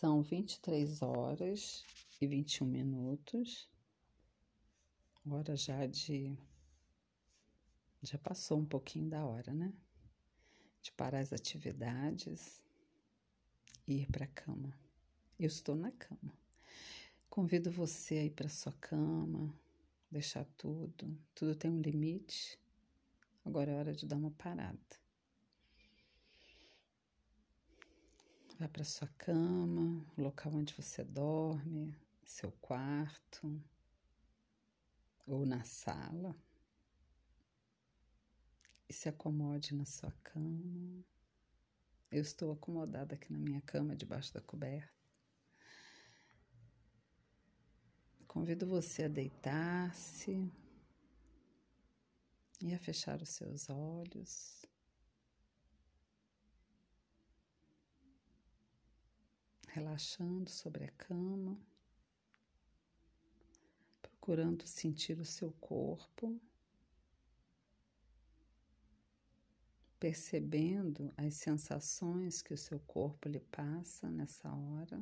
São 23 horas e 21 minutos. Hora já de. Já passou um pouquinho da hora, né? De parar as atividades e ir para a cama. Eu estou na cama. Convido você a ir para sua cama, deixar tudo. Tudo tem um limite. Agora é hora de dar uma parada. Vá para sua cama, o local onde você dorme, seu quarto ou na sala. E se acomode na sua cama. Eu estou acomodada aqui na minha cama, debaixo da coberta. Convido você a deitar-se e a fechar os seus olhos. Relaxando sobre a cama, procurando sentir o seu corpo, percebendo as sensações que o seu corpo lhe passa nessa hora,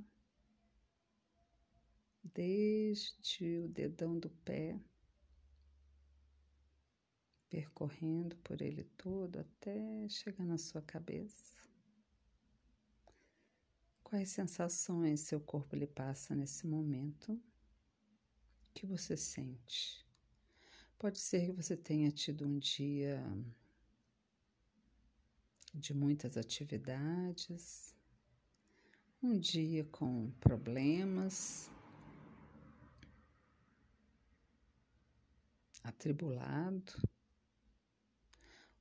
desde o dedão do pé, percorrendo por ele todo até chegar na sua cabeça. Quais sensações seu corpo lhe passa nesse momento? que você sente? Pode ser que você tenha tido um dia de muitas atividades, um dia com problemas, atribulado,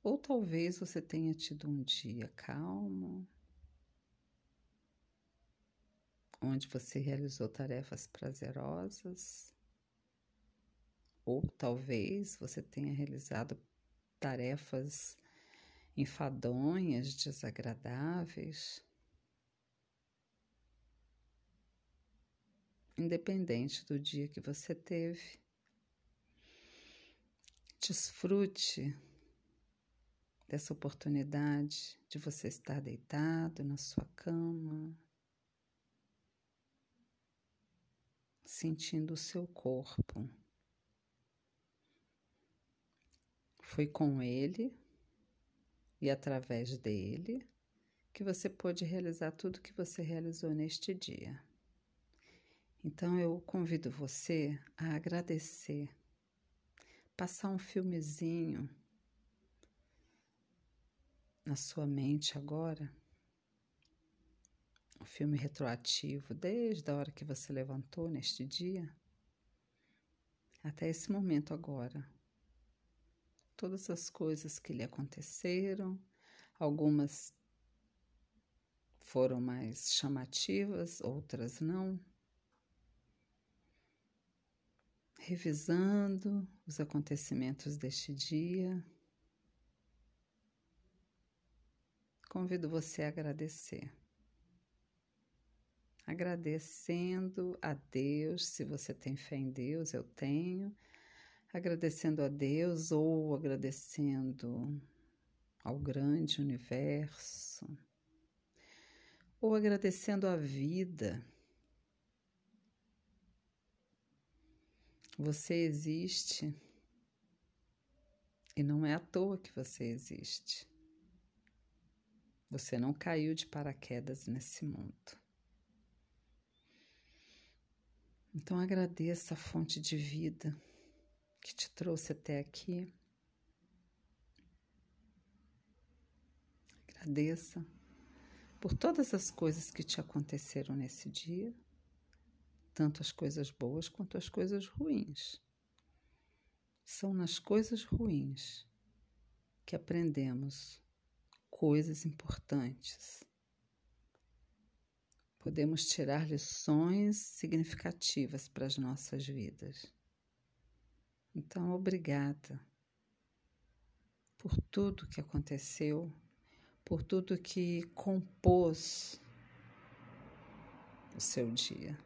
ou talvez você tenha tido um dia calmo, onde você realizou tarefas prazerosas, ou talvez você tenha realizado tarefas enfadonhas, desagradáveis. Independente do dia que você teve, desfrute dessa oportunidade de você estar deitado na sua cama, sentindo o seu corpo. Foi com ele e através dele que você pôde realizar tudo que você realizou neste dia. Então eu convido você a agradecer, passar um filmezinho na sua mente agora o filme retroativo desde a hora que você levantou neste dia até esse momento agora. Todas as coisas que lhe aconteceram, algumas foram mais chamativas, outras não. Revisando os acontecimentos deste dia, convido você a agradecer agradecendo a Deus, se você tem fé em Deus, eu tenho, agradecendo a Deus ou agradecendo ao grande universo, ou agradecendo a vida. Você existe e não é à toa que você existe. Você não caiu de paraquedas nesse mundo. Então agradeça a fonte de vida que te trouxe até aqui. Agradeça por todas as coisas que te aconteceram nesse dia, tanto as coisas boas quanto as coisas ruins. São nas coisas ruins que aprendemos coisas importantes podemos tirar lições significativas para as nossas vidas. Então, obrigada por tudo que aconteceu, por tudo que compôs o seu dia,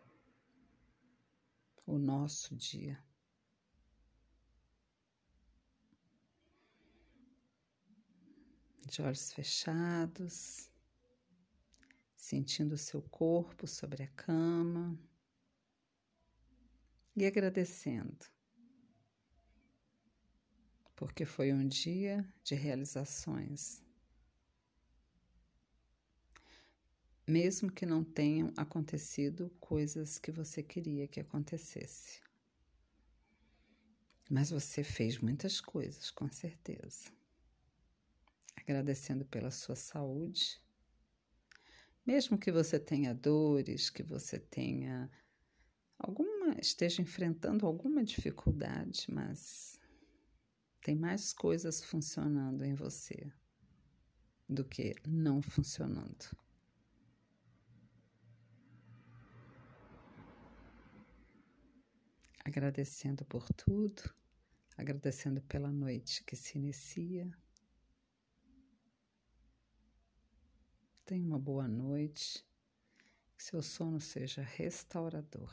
o nosso dia. De olhos fechados sentindo o seu corpo sobre a cama e agradecendo, porque foi um dia de realizações. Mesmo que não tenham acontecido coisas que você queria que acontecesse. Mas você fez muitas coisas, com certeza. Agradecendo pela sua saúde. Mesmo que você tenha dores, que você tenha alguma esteja enfrentando alguma dificuldade, mas tem mais coisas funcionando em você do que não funcionando. Agradecendo por tudo, agradecendo pela noite que se inicia. Tenha uma boa noite, que seu sono seja restaurador.